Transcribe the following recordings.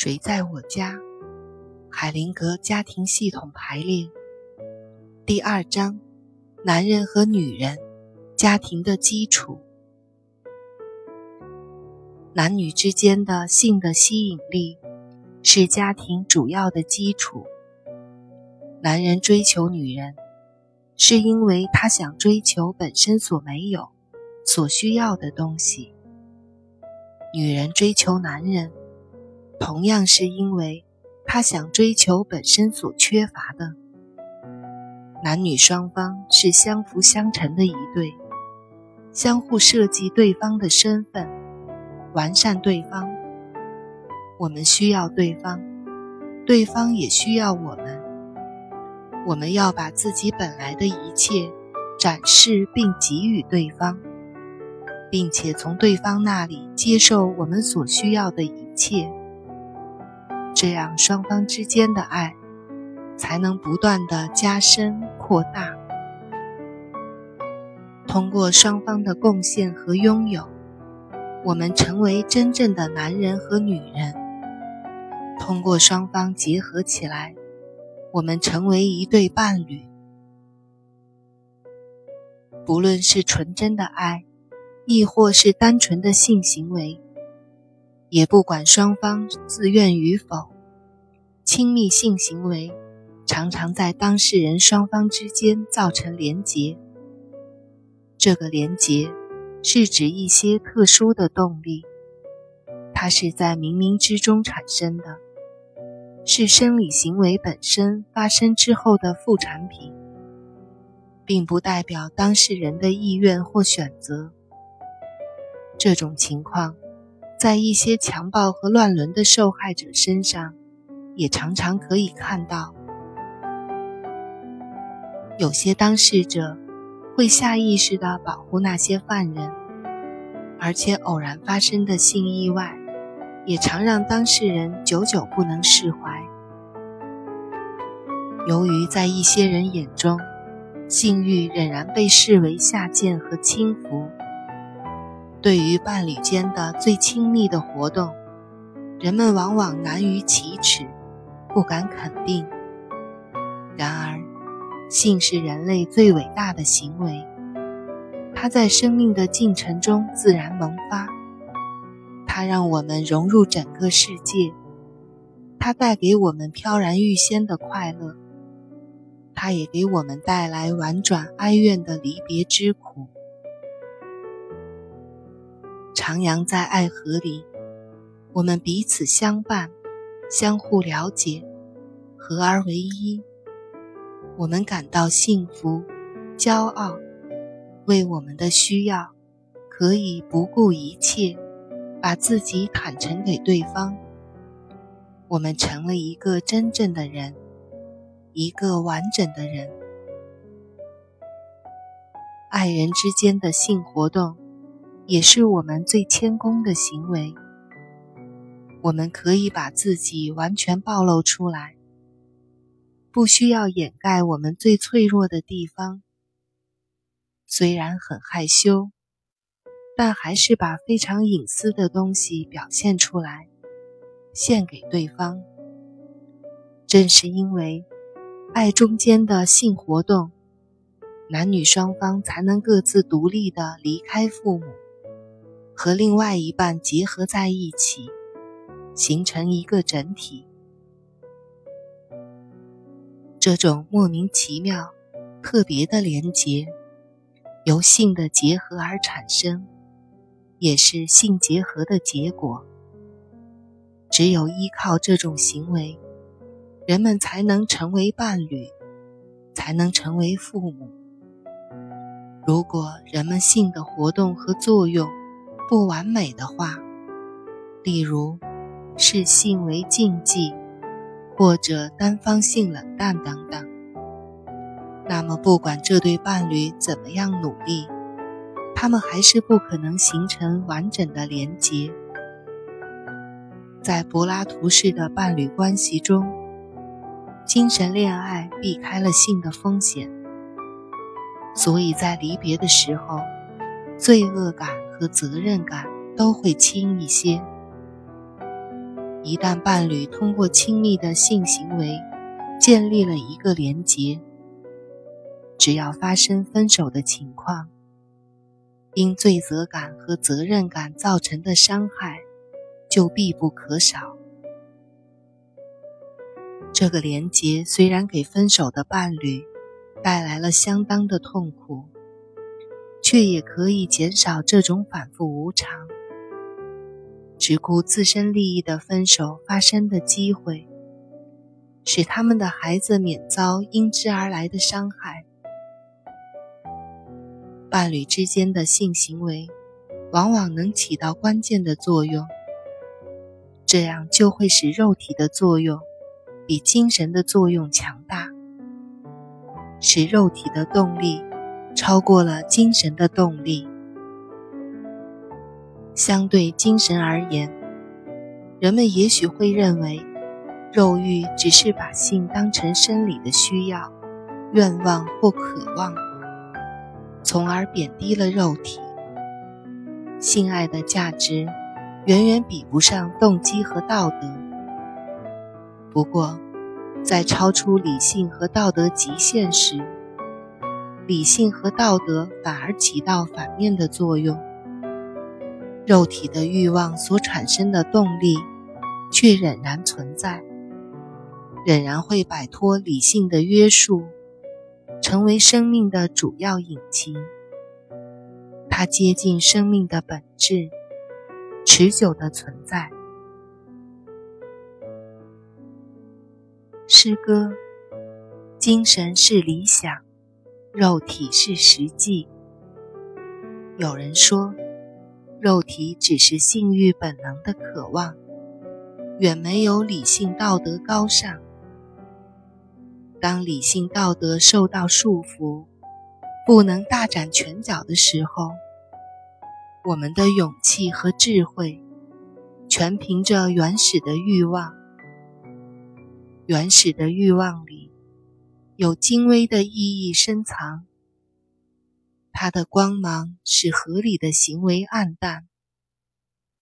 谁在我家？海灵格家庭系统排列第二章：男人和女人，家庭的基础。男女之间的性的吸引力是家庭主要的基础。男人追求女人，是因为他想追求本身所没有、所需要的东西。女人追求男人，同样是因为他想追求本身所缺乏的。男女双方是相辅相成的一对，相互设计对方的身份，完善对方。我们需要对方，对方也需要我们。我们要把自己本来的一切展示并给予对方。并且从对方那里接受我们所需要的一切，这样双方之间的爱才能不断的加深扩大。通过双方的贡献和拥有，我们成为真正的男人和女人。通过双方结合起来，我们成为一对伴侣。不论是纯真的爱。亦或是单纯的性行为，也不管双方自愿与否，亲密性行为常常在当事人双方之间造成连结。这个连结是指一些特殊的动力，它是在冥冥之中产生的，是生理行为本身发生之后的副产品，并不代表当事人的意愿或选择。这种情况，在一些强暴和乱伦的受害者身上，也常常可以看到。有些当事者会下意识地保护那些犯人，而且偶然发生的性意外，也常让当事人久久不能释怀。由于在一些人眼中，性欲仍然被视为下贱和轻浮。对于伴侣间的最亲密的活动，人们往往难于启齿，不敢肯定。然而，性是人类最伟大的行为，它在生命的进程中自然萌发，它让我们融入整个世界，它带给我们飘然欲仙的快乐，它也给我们带来婉转哀怨的离别之苦。徜徉在爱河里，我们彼此相伴，相互了解，合而为一。我们感到幸福、骄傲，为我们的需要，可以不顾一切，把自己坦诚给对方。我们成了一个真正的人，一个完整的人。爱人之间的性活动。也是我们最谦恭的行为。我们可以把自己完全暴露出来，不需要掩盖我们最脆弱的地方。虽然很害羞，但还是把非常隐私的东西表现出来，献给对方。正是因为爱中间的性活动，男女双方才能各自独立的离开父母。和另外一半结合在一起，形成一个整体。这种莫名其妙、特别的连结，由性的结合而产生，也是性结合的结果。只有依靠这种行为，人们才能成为伴侣，才能成为父母。如果人们性的活动和作用，不完美的话，例如视性为禁忌，或者单方性冷淡等等，那么不管这对伴侣怎么样努力，他们还是不可能形成完整的连结。在柏拉图式的伴侣关系中，精神恋爱避开了性的风险，所以在离别的时候，罪恶感。和责任感都会轻一些。一旦伴侣通过亲密的性行为建立了一个连结，只要发生分手的情况，因罪责感和责任感造成的伤害就必不可少。这个连结虽然给分手的伴侣带来了相当的痛苦，却也可以减少这种反复无常。只顾自身利益的分手发生的机会，使他们的孩子免遭因之而来的伤害。伴侣之间的性行为，往往能起到关键的作用，这样就会使肉体的作用比精神的作用强大，使肉体的动力超过了精神的动力。相对精神而言，人们也许会认为，肉欲只是把性当成生理的需要、愿望或渴望，从而贬低了肉体。性爱的价值远远比不上动机和道德。不过，在超出理性和道德极限时，理性和道德反而起到反面的作用。肉体的欲望所产生的动力，却仍然存在，仍然会摆脱理性的约束，成为生命的主要引擎。它接近生命的本质，持久的存在。诗歌：精神是理想，肉体是实际。有人说。肉体只是性欲本能的渴望，远没有理性道德高尚。当理性道德受到束缚，不能大展拳脚的时候，我们的勇气和智慧，全凭着原始的欲望。原始的欲望里，有精微的意义深藏。它的光芒使合理的行为暗淡，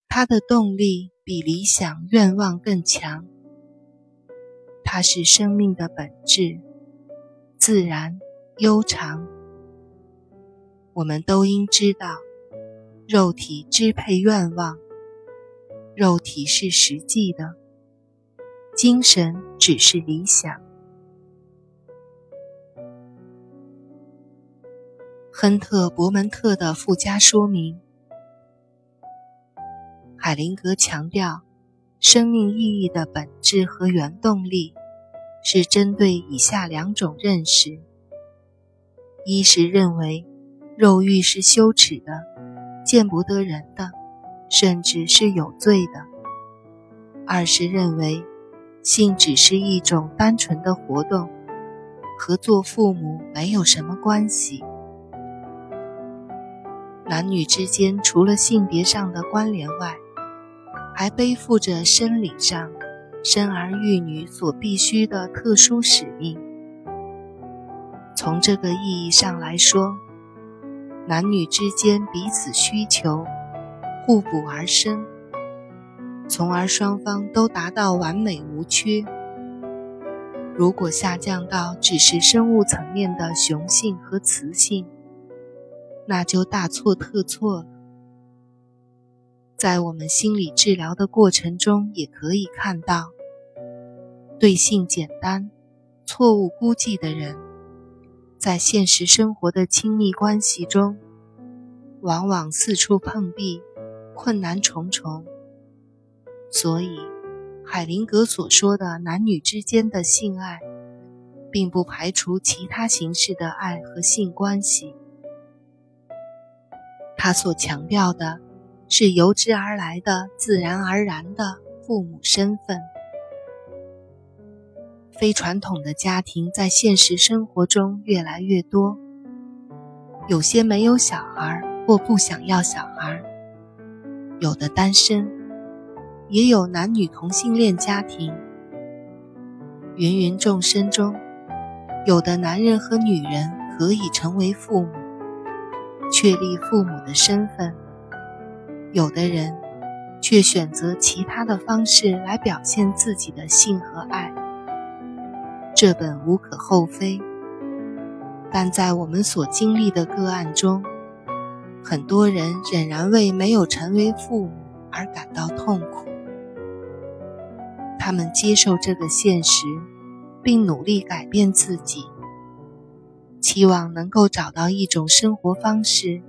它的动力比理想愿望更强。它是生命的本质，自然悠长。我们都应知道，肉体支配愿望，肉体是实际的，精神只是理想。亨特·伯门特的附加说明：海灵格强调，生命意义的本质和原动力是针对以下两种认识：一是认为肉欲是羞耻的、见不得人的，甚至是有罪的；二是认为性只是一种单纯的活动，和做父母没有什么关系。男女之间除了性别上的关联外，还背负着生理上生儿育女所必须的特殊使命。从这个意义上来说，男女之间彼此需求，互补而生，从而双方都达到完美无缺。如果下降到只是生物层面的雄性和雌性，那就大错特错了。在我们心理治疗的过程中，也可以看到，对性简单、错误估计的人，在现实生活的亲密关系中，往往四处碰壁，困难重重。所以，海灵格所说的男女之间的性爱，并不排除其他形式的爱和性关系。他所强调的是由之而来的自然而然的父母身份。非传统的家庭在现实生活中越来越多，有些没有小孩或不想要小孩，有的单身，也有男女同性恋家庭。芸芸众生中，有的男人和女人可以成为父母。确立父母的身份，有的人却选择其他的方式来表现自己的性和爱，这本无可厚非。但在我们所经历的个案中，很多人仍然为没有成为父母而感到痛苦。他们接受这个现实，并努力改变自己，期望能够找到一种生活方式，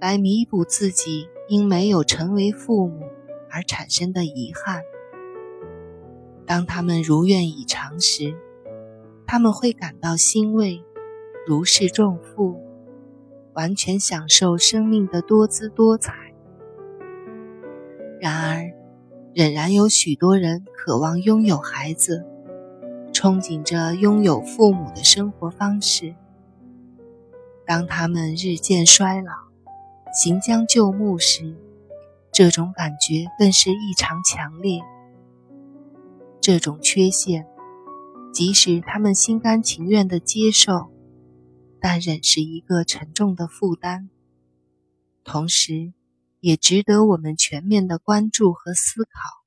来弥补自己因没有成为父母而产生的遗憾。当他们如愿以偿时，他们会感到欣慰。如释重负，完全享受生命的多姿多彩。然而，仍然有许多人渴望拥有孩子，憧憬着拥有父母的生活方式。当他们日渐衰老，行将就木时，这种感觉更是异常强烈。这种缺陷，即使他们心甘情愿地接受。但仍是一个沉重的负担，同时，也值得我们全面的关注和思考。